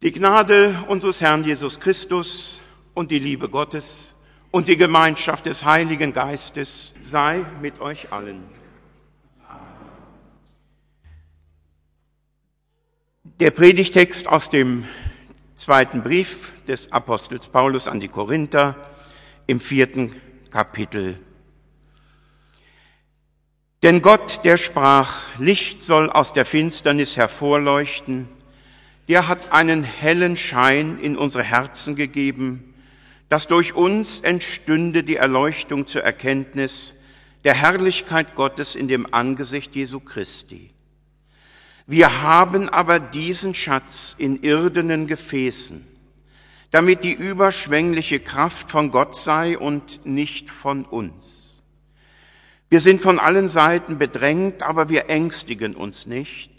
Die Gnade unseres Herrn Jesus Christus und die Liebe Gottes und die Gemeinschaft des Heiligen Geistes sei mit euch allen. Der Predigtext aus dem zweiten Brief des Apostels Paulus an die Korinther im vierten Kapitel. Denn Gott, der sprach, Licht soll aus der Finsternis hervorleuchten, der hat einen hellen Schein in unsere Herzen gegeben, dass durch uns entstünde die Erleuchtung zur Erkenntnis der Herrlichkeit Gottes in dem Angesicht Jesu Christi. Wir haben aber diesen Schatz in irdenen Gefäßen, damit die überschwängliche Kraft von Gott sei und nicht von uns. Wir sind von allen Seiten bedrängt, aber wir ängstigen uns nicht.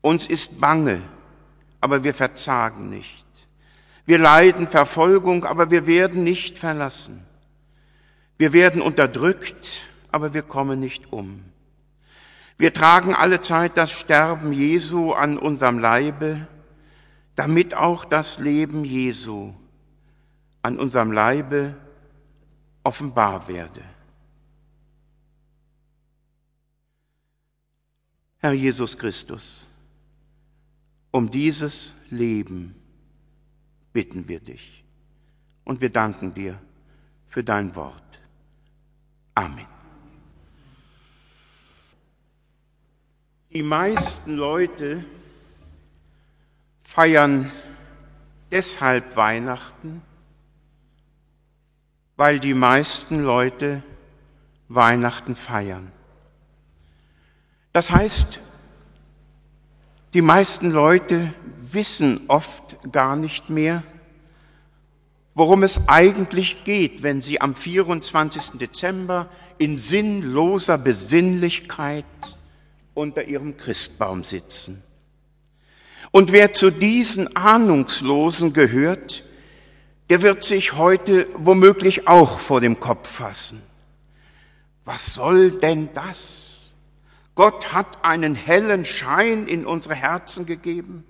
Uns ist bange, aber wir verzagen nicht. Wir leiden Verfolgung, aber wir werden nicht verlassen. Wir werden unterdrückt, aber wir kommen nicht um. Wir tragen alle Zeit das Sterben Jesu an unserem Leibe, damit auch das Leben Jesu an unserem Leibe offenbar werde. Herr Jesus Christus, um dieses Leben bitten wir dich und wir danken dir für dein Wort. Amen. Die meisten Leute feiern deshalb Weihnachten, weil die meisten Leute Weihnachten feiern. Das heißt, die meisten Leute wissen oft gar nicht mehr, worum es eigentlich geht, wenn sie am 24. Dezember in sinnloser Besinnlichkeit unter ihrem Christbaum sitzen. Und wer zu diesen Ahnungslosen gehört, der wird sich heute womöglich auch vor dem Kopf fassen. Was soll denn das? Gott hat einen hellen Schein in unsere Herzen gegeben.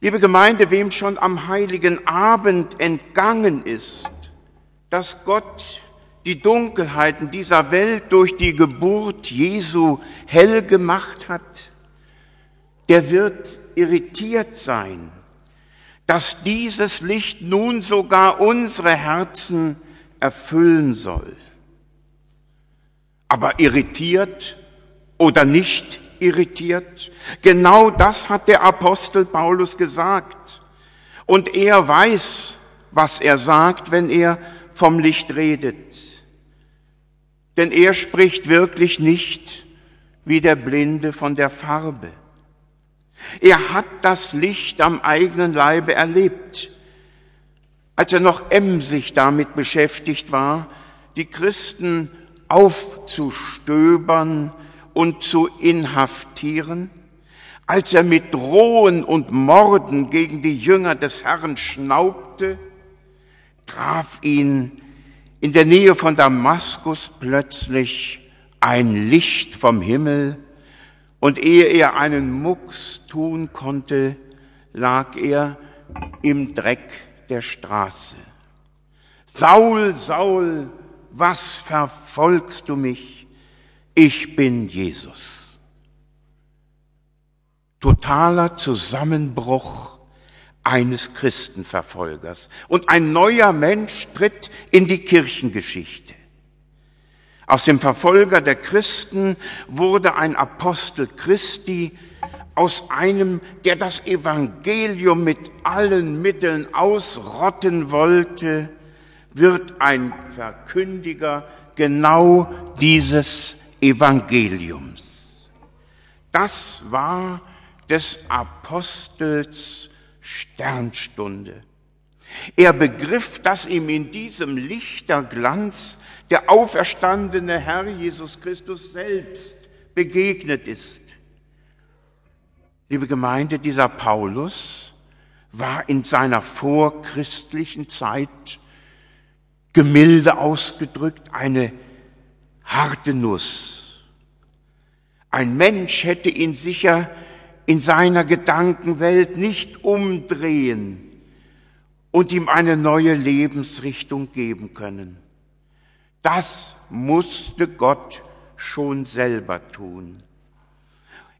Liebe Gemeinde, wem schon am heiligen Abend entgangen ist, dass Gott die Dunkelheiten dieser Welt durch die Geburt Jesu hell gemacht hat, der wird irritiert sein, dass dieses Licht nun sogar unsere Herzen erfüllen soll. Aber irritiert oder nicht irritiert, genau das hat der Apostel Paulus gesagt. Und er weiß, was er sagt, wenn er vom Licht redet. Denn er spricht wirklich nicht wie der Blinde von der Farbe. Er hat das Licht am eigenen Leibe erlebt, als er noch emsig damit beschäftigt war, die Christen aufzustöbern und zu inhaftieren, als er mit Drohen und Morden gegen die Jünger des Herrn schnaubte, traf ihn in der Nähe von Damaskus plötzlich ein Licht vom Himmel, und ehe er einen Mucks tun konnte, lag er im Dreck der Straße. Saul, Saul, was verfolgst du mich? Ich bin Jesus. Totaler Zusammenbruch eines Christenverfolgers. Und ein neuer Mensch tritt in die Kirchengeschichte. Aus dem Verfolger der Christen wurde ein Apostel Christi, aus einem, der das Evangelium mit allen Mitteln ausrotten wollte, wird ein Verkündiger genau dieses Evangeliums. Das war des Apostels Sternstunde. Er begriff, dass ihm in diesem Lichterglanz der auferstandene Herr Jesus Christus selbst begegnet ist. Liebe Gemeinde, dieser Paulus war in seiner vorchristlichen Zeit gemilde ausgedrückt eine harte Nuss. Ein Mensch hätte ihn sicher in seiner Gedankenwelt nicht umdrehen und ihm eine neue Lebensrichtung geben können. Das musste Gott schon selber tun.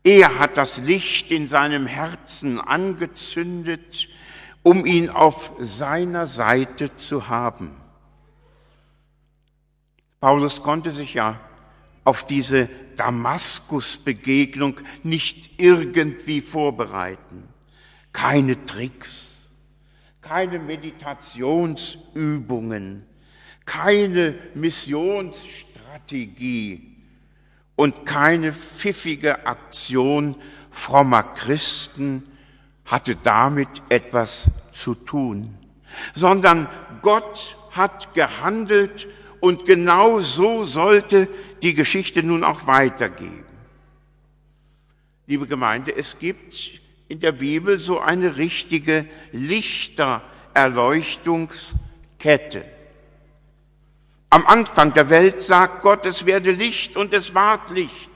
Er hat das Licht in seinem Herzen angezündet, um ihn auf seiner Seite zu haben. Paulus konnte sich ja auf diese Damaskus-Begegnung nicht irgendwie vorbereiten. Keine Tricks, keine Meditationsübungen, keine Missionsstrategie und keine pfiffige Aktion frommer Christen hatte damit etwas zu tun, sondern Gott hat gehandelt und genau so sollte die Geschichte nun auch weitergehen. Liebe Gemeinde, es gibt in der Bibel so eine richtige Lichtererleuchtungskette. Am Anfang der Welt sagt Gott, es werde Licht und es ward Licht.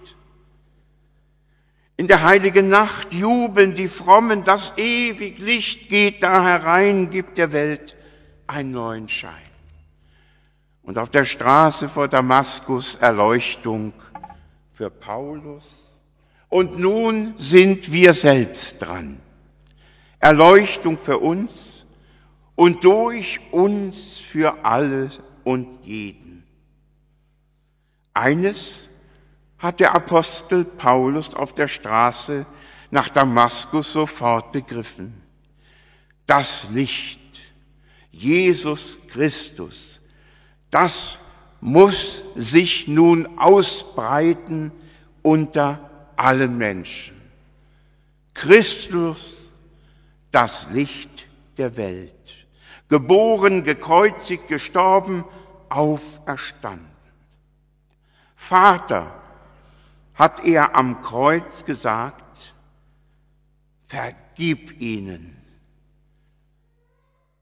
In der heiligen Nacht jubeln die Frommen, das ewig Licht geht da herein, gibt der Welt einen neuen Schein. Und auf der Straße vor Damaskus Erleuchtung für Paulus. Und nun sind wir selbst dran. Erleuchtung für uns und durch uns für alle und jeden. Eines hat der Apostel Paulus auf der Straße nach Damaskus sofort begriffen. Das Licht, Jesus Christus, das muss sich nun ausbreiten unter allen Menschen. Christus, das Licht der Welt geboren, gekreuzigt, gestorben, auferstanden. Vater, hat er am Kreuz gesagt, vergib ihnen.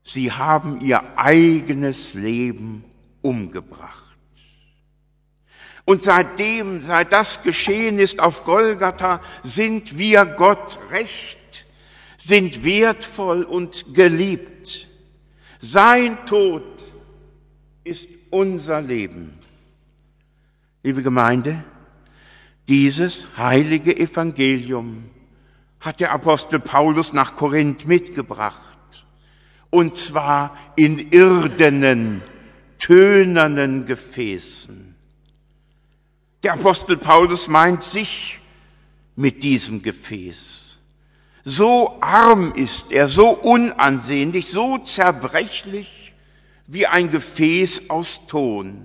Sie haben ihr eigenes Leben umgebracht. Und seitdem, seit das geschehen ist auf Golgatha, sind wir Gott recht, sind wertvoll und geliebt. Sein Tod ist unser Leben. Liebe Gemeinde, dieses heilige Evangelium hat der Apostel Paulus nach Korinth mitgebracht. Und zwar in irdenen, tönernen Gefäßen. Der Apostel Paulus meint sich mit diesem Gefäß. So arm ist er, so unansehnlich, so zerbrechlich wie ein Gefäß aus Ton.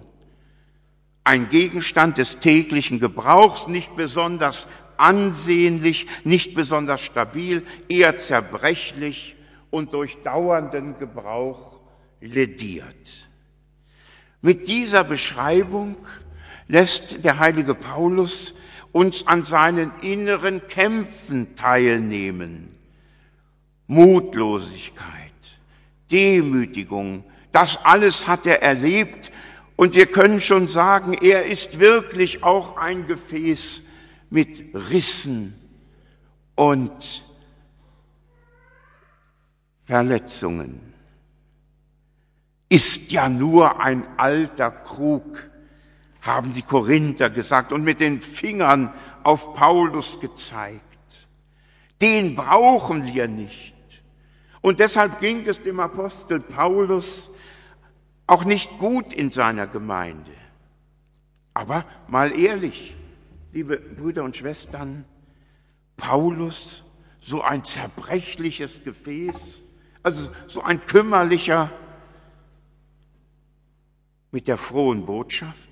Ein Gegenstand des täglichen Gebrauchs, nicht besonders ansehnlich, nicht besonders stabil, eher zerbrechlich und durch dauernden Gebrauch lediert. Mit dieser Beschreibung lässt der heilige Paulus uns an seinen inneren Kämpfen teilnehmen. Mutlosigkeit, Demütigung, das alles hat er erlebt und wir können schon sagen, er ist wirklich auch ein Gefäß mit Rissen und Verletzungen. Ist ja nur ein alter Krug, haben die Korinther gesagt und mit den Fingern auf Paulus gezeigt. Den brauchen wir nicht. Und deshalb ging es dem Apostel Paulus auch nicht gut in seiner Gemeinde. Aber mal ehrlich, liebe Brüder und Schwestern, Paulus, so ein zerbrechliches Gefäß, also so ein kümmerlicher mit der frohen Botschaft.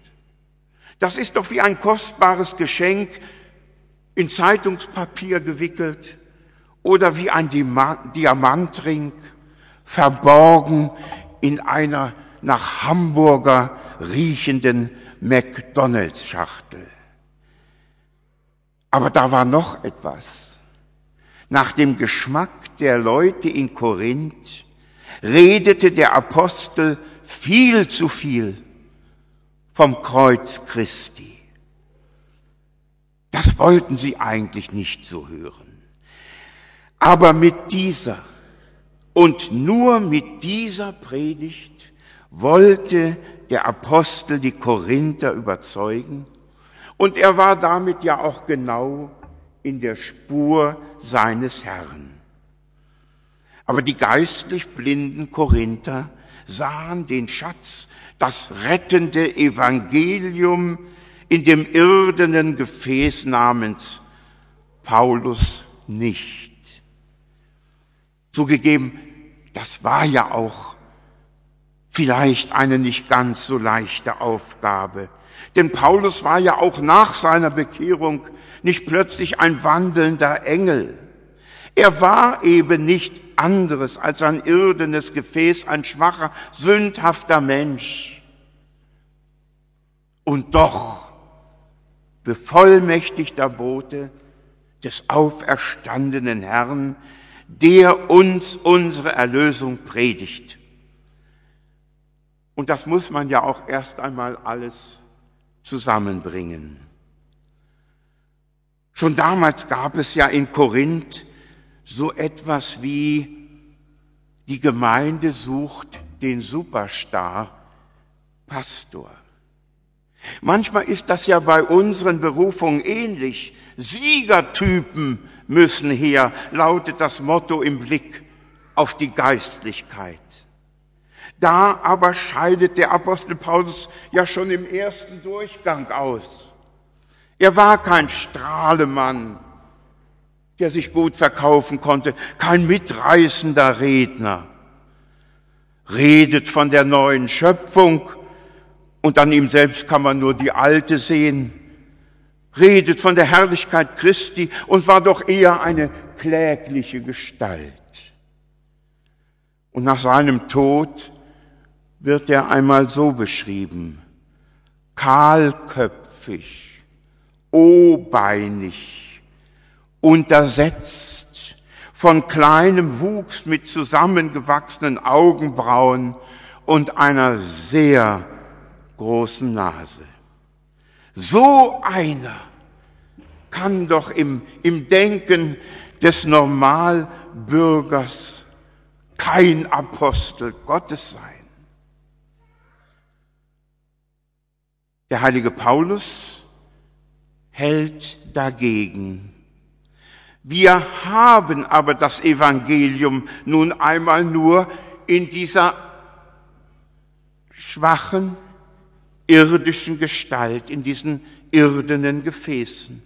Das ist doch wie ein kostbares Geschenk in Zeitungspapier gewickelt oder wie ein Diamantring verborgen in einer nach Hamburger riechenden McDonalds-Schachtel. Aber da war noch etwas. Nach dem Geschmack der Leute in Korinth redete der Apostel viel zu viel vom Kreuz Christi. Das wollten sie eigentlich nicht so hören. Aber mit dieser und nur mit dieser Predigt wollte der Apostel die Korinther überzeugen und er war damit ja auch genau in der Spur seines Herrn. Aber die geistlich blinden Korinther sahen den Schatz, das rettende Evangelium in dem irdenen Gefäß namens Paulus nicht. Zugegeben, das war ja auch vielleicht eine nicht ganz so leichte Aufgabe. Denn Paulus war ja auch nach seiner Bekehrung nicht plötzlich ein wandelnder Engel. Er war eben nicht anderes als ein irdenes Gefäß, ein schwacher, sündhafter Mensch. Und doch bevollmächtigter Bote des auferstandenen Herrn, der uns unsere Erlösung predigt. Und das muss man ja auch erst einmal alles zusammenbringen. Schon damals gab es ja in Korinth so etwas wie die Gemeinde sucht den Superstar Pastor. Manchmal ist das ja bei unseren Berufungen ähnlich. Siegertypen müssen her, lautet das Motto im Blick auf die Geistlichkeit. Da aber scheidet der Apostel Paulus ja schon im ersten Durchgang aus. Er war kein Strahlemann, der sich gut verkaufen konnte, kein mitreißender Redner. Redet von der neuen Schöpfung und an ihm selbst kann man nur die alte sehen. Redet von der Herrlichkeit Christi und war doch eher eine klägliche Gestalt. Und nach seinem Tod wird er einmal so beschrieben. Kahlköpfig, obeinig, untersetzt, von kleinem Wuchs mit zusammengewachsenen Augenbrauen und einer sehr großen Nase. So einer kann doch im, im Denken des Normalbürgers kein Apostel Gottes sein. Der heilige Paulus hält dagegen. Wir haben aber das Evangelium nun einmal nur in dieser schwachen, irdischen Gestalt, in diesen irdenen Gefäßen.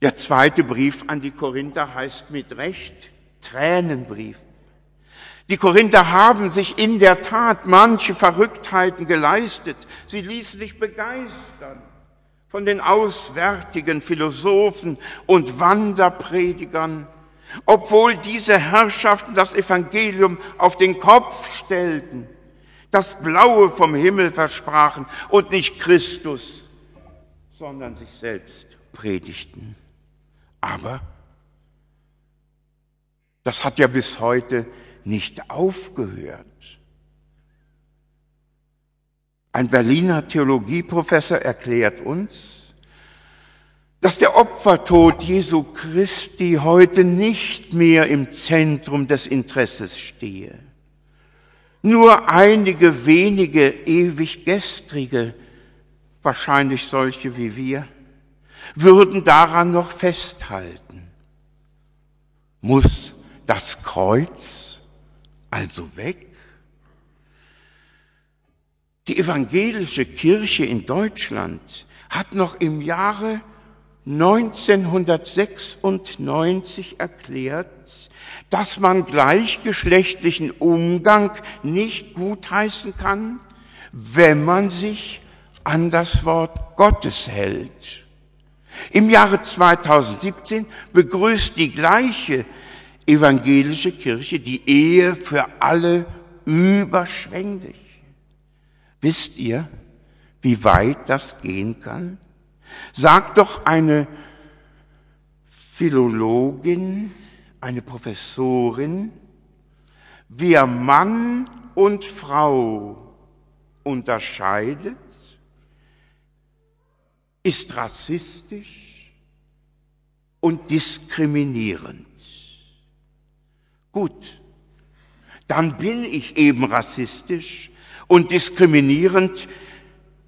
Der zweite Brief an die Korinther heißt mit Recht Tränenbrief. Die Korinther haben sich in der Tat manche Verrücktheiten geleistet. Sie ließen sich begeistern von den auswärtigen Philosophen und Wanderpredigern, obwohl diese Herrschaften das Evangelium auf den Kopf stellten das Blaue vom Himmel versprachen und nicht Christus, sondern sich selbst predigten. Aber das hat ja bis heute nicht aufgehört. Ein Berliner Theologieprofessor erklärt uns, dass der Opfertod Jesu Christi heute nicht mehr im Zentrum des Interesses stehe. Nur einige wenige ewig gestrige, wahrscheinlich solche wie wir, würden daran noch festhalten. Muss das Kreuz also weg? Die evangelische Kirche in Deutschland hat noch im Jahre 1996 erklärt, dass man gleichgeschlechtlichen Umgang nicht gutheißen kann, wenn man sich an das Wort Gottes hält. Im Jahre 2017 begrüßt die gleiche evangelische Kirche die Ehe für alle überschwänglich. Wisst ihr, wie weit das gehen kann? Sagt doch eine Philologin, eine Professorin, wer Mann und Frau unterscheidet, ist rassistisch und diskriminierend. Gut, dann bin ich eben rassistisch und diskriminierend,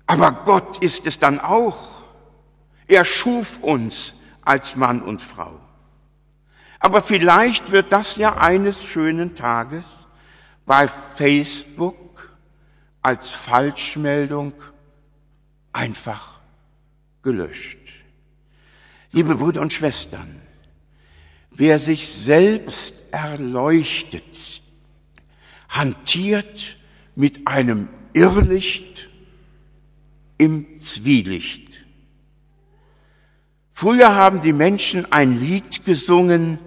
aber Gott ist es dann auch. Er schuf uns als Mann und Frau. Aber vielleicht wird das ja eines schönen Tages bei Facebook als Falschmeldung einfach gelöscht. Liebe Brüder und Schwestern, wer sich selbst erleuchtet, hantiert mit einem Irrlicht im Zwielicht. Früher haben die Menschen ein Lied gesungen,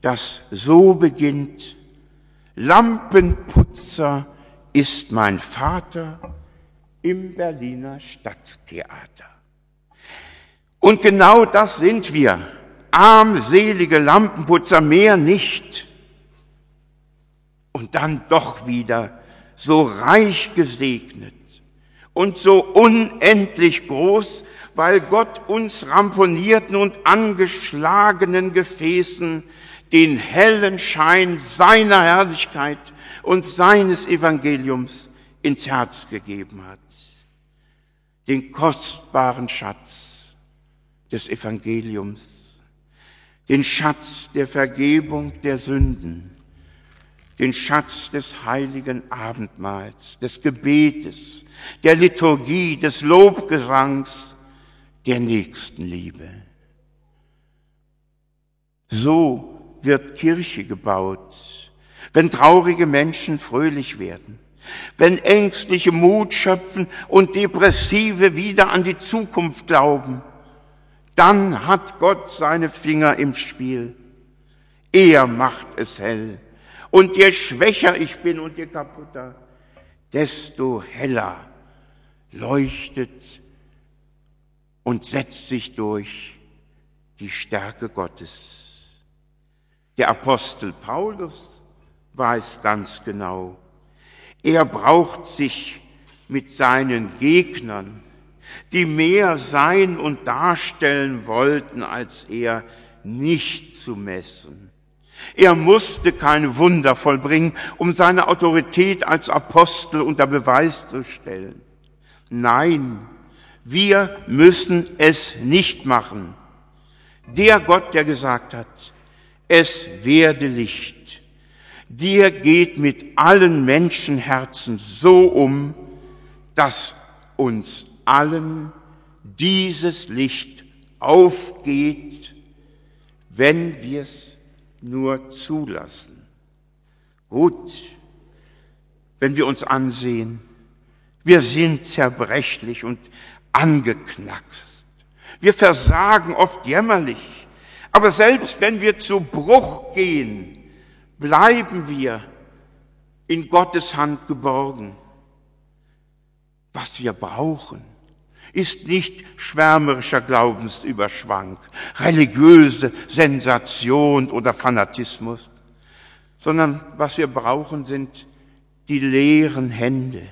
das so beginnt, Lampenputzer ist mein Vater im Berliner Stadttheater. Und genau das sind wir, armselige Lampenputzer, mehr nicht. Und dann doch wieder so reich gesegnet und so unendlich groß, weil Gott uns ramponierten und angeschlagenen Gefäßen den hellen Schein seiner Herrlichkeit und seines Evangeliums ins Herz gegeben hat. Den kostbaren Schatz des Evangeliums, den Schatz der Vergebung der Sünden, den Schatz des heiligen Abendmahls, des Gebetes, der Liturgie, des Lobgesangs, der Nächstenliebe. So wird Kirche gebaut, wenn traurige Menschen fröhlich werden, wenn ängstliche Mut schöpfen und depressive wieder an die Zukunft glauben, dann hat Gott seine Finger im Spiel. Er macht es hell. Und je schwächer ich bin und je kaputter, desto heller leuchtet und setzt sich durch die Stärke Gottes. Der Apostel Paulus weiß ganz genau, er braucht sich mit seinen Gegnern, die mehr sein und darstellen wollten als er, nicht zu messen. Er musste keine Wunder vollbringen, um seine Autorität als Apostel unter Beweis zu stellen. Nein, wir müssen es nicht machen. Der Gott, der gesagt hat, es werde Licht. Dir geht mit allen Menschenherzen so um, dass uns allen dieses Licht aufgeht, wenn wir es nur zulassen. Gut, wenn wir uns ansehen, wir sind zerbrechlich und angeknackst. Wir versagen oft jämmerlich. Aber selbst wenn wir zu Bruch gehen, bleiben wir in Gottes Hand geborgen. Was wir brauchen, ist nicht schwärmerischer Glaubensüberschwang, religiöse Sensation oder Fanatismus, sondern was wir brauchen, sind die leeren Hände,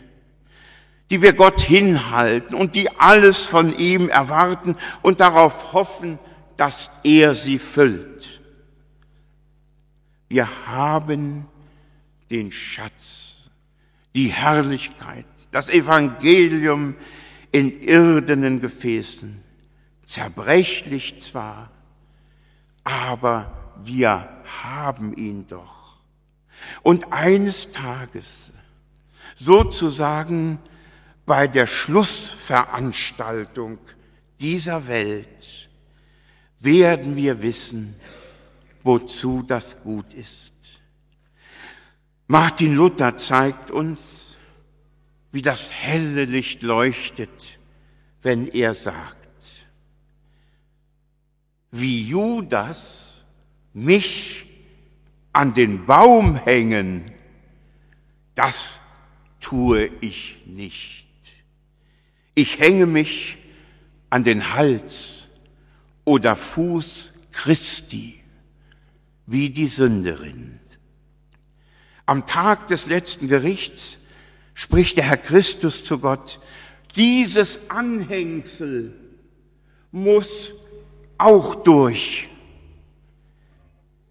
die wir Gott hinhalten und die alles von ihm erwarten und darauf hoffen, dass er sie füllt. Wir haben den Schatz, die Herrlichkeit, das Evangelium in irdenen Gefäßen, zerbrechlich zwar, aber wir haben ihn doch. Und eines Tages, sozusagen bei der Schlussveranstaltung dieser Welt, werden wir wissen, wozu das gut ist. Martin Luther zeigt uns, wie das helle Licht leuchtet, wenn er sagt, wie Judas mich an den Baum hängen, das tue ich nicht. Ich hänge mich an den Hals oder Fuß Christi, wie die Sünderin. Am Tag des letzten Gerichts spricht der Herr Christus zu Gott, dieses Anhängsel muss auch durch.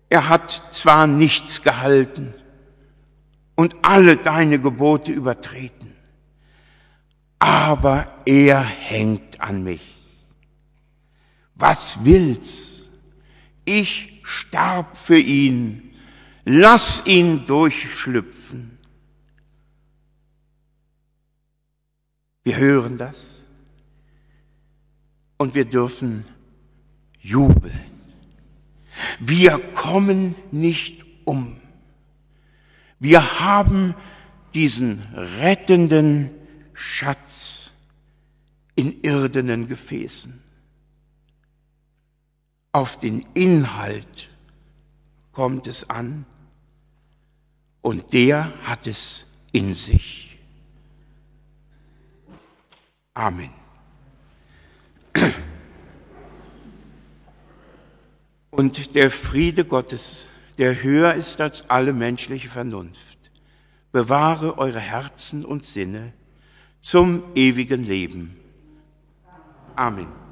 er hat zwar nichts gehalten und alle deine Gebote übertreten, aber er hängt an mich. Was will's? Ich starb für ihn. Lass ihn durchschlüpfen. Wir hören das und wir dürfen jubeln. Wir kommen nicht um. Wir haben diesen rettenden Schatz in irdenen Gefäßen. Auf den Inhalt kommt es an und der hat es in sich. Amen. Und der Friede Gottes, der höher ist als alle menschliche Vernunft, bewahre eure Herzen und Sinne zum ewigen Leben. Amen.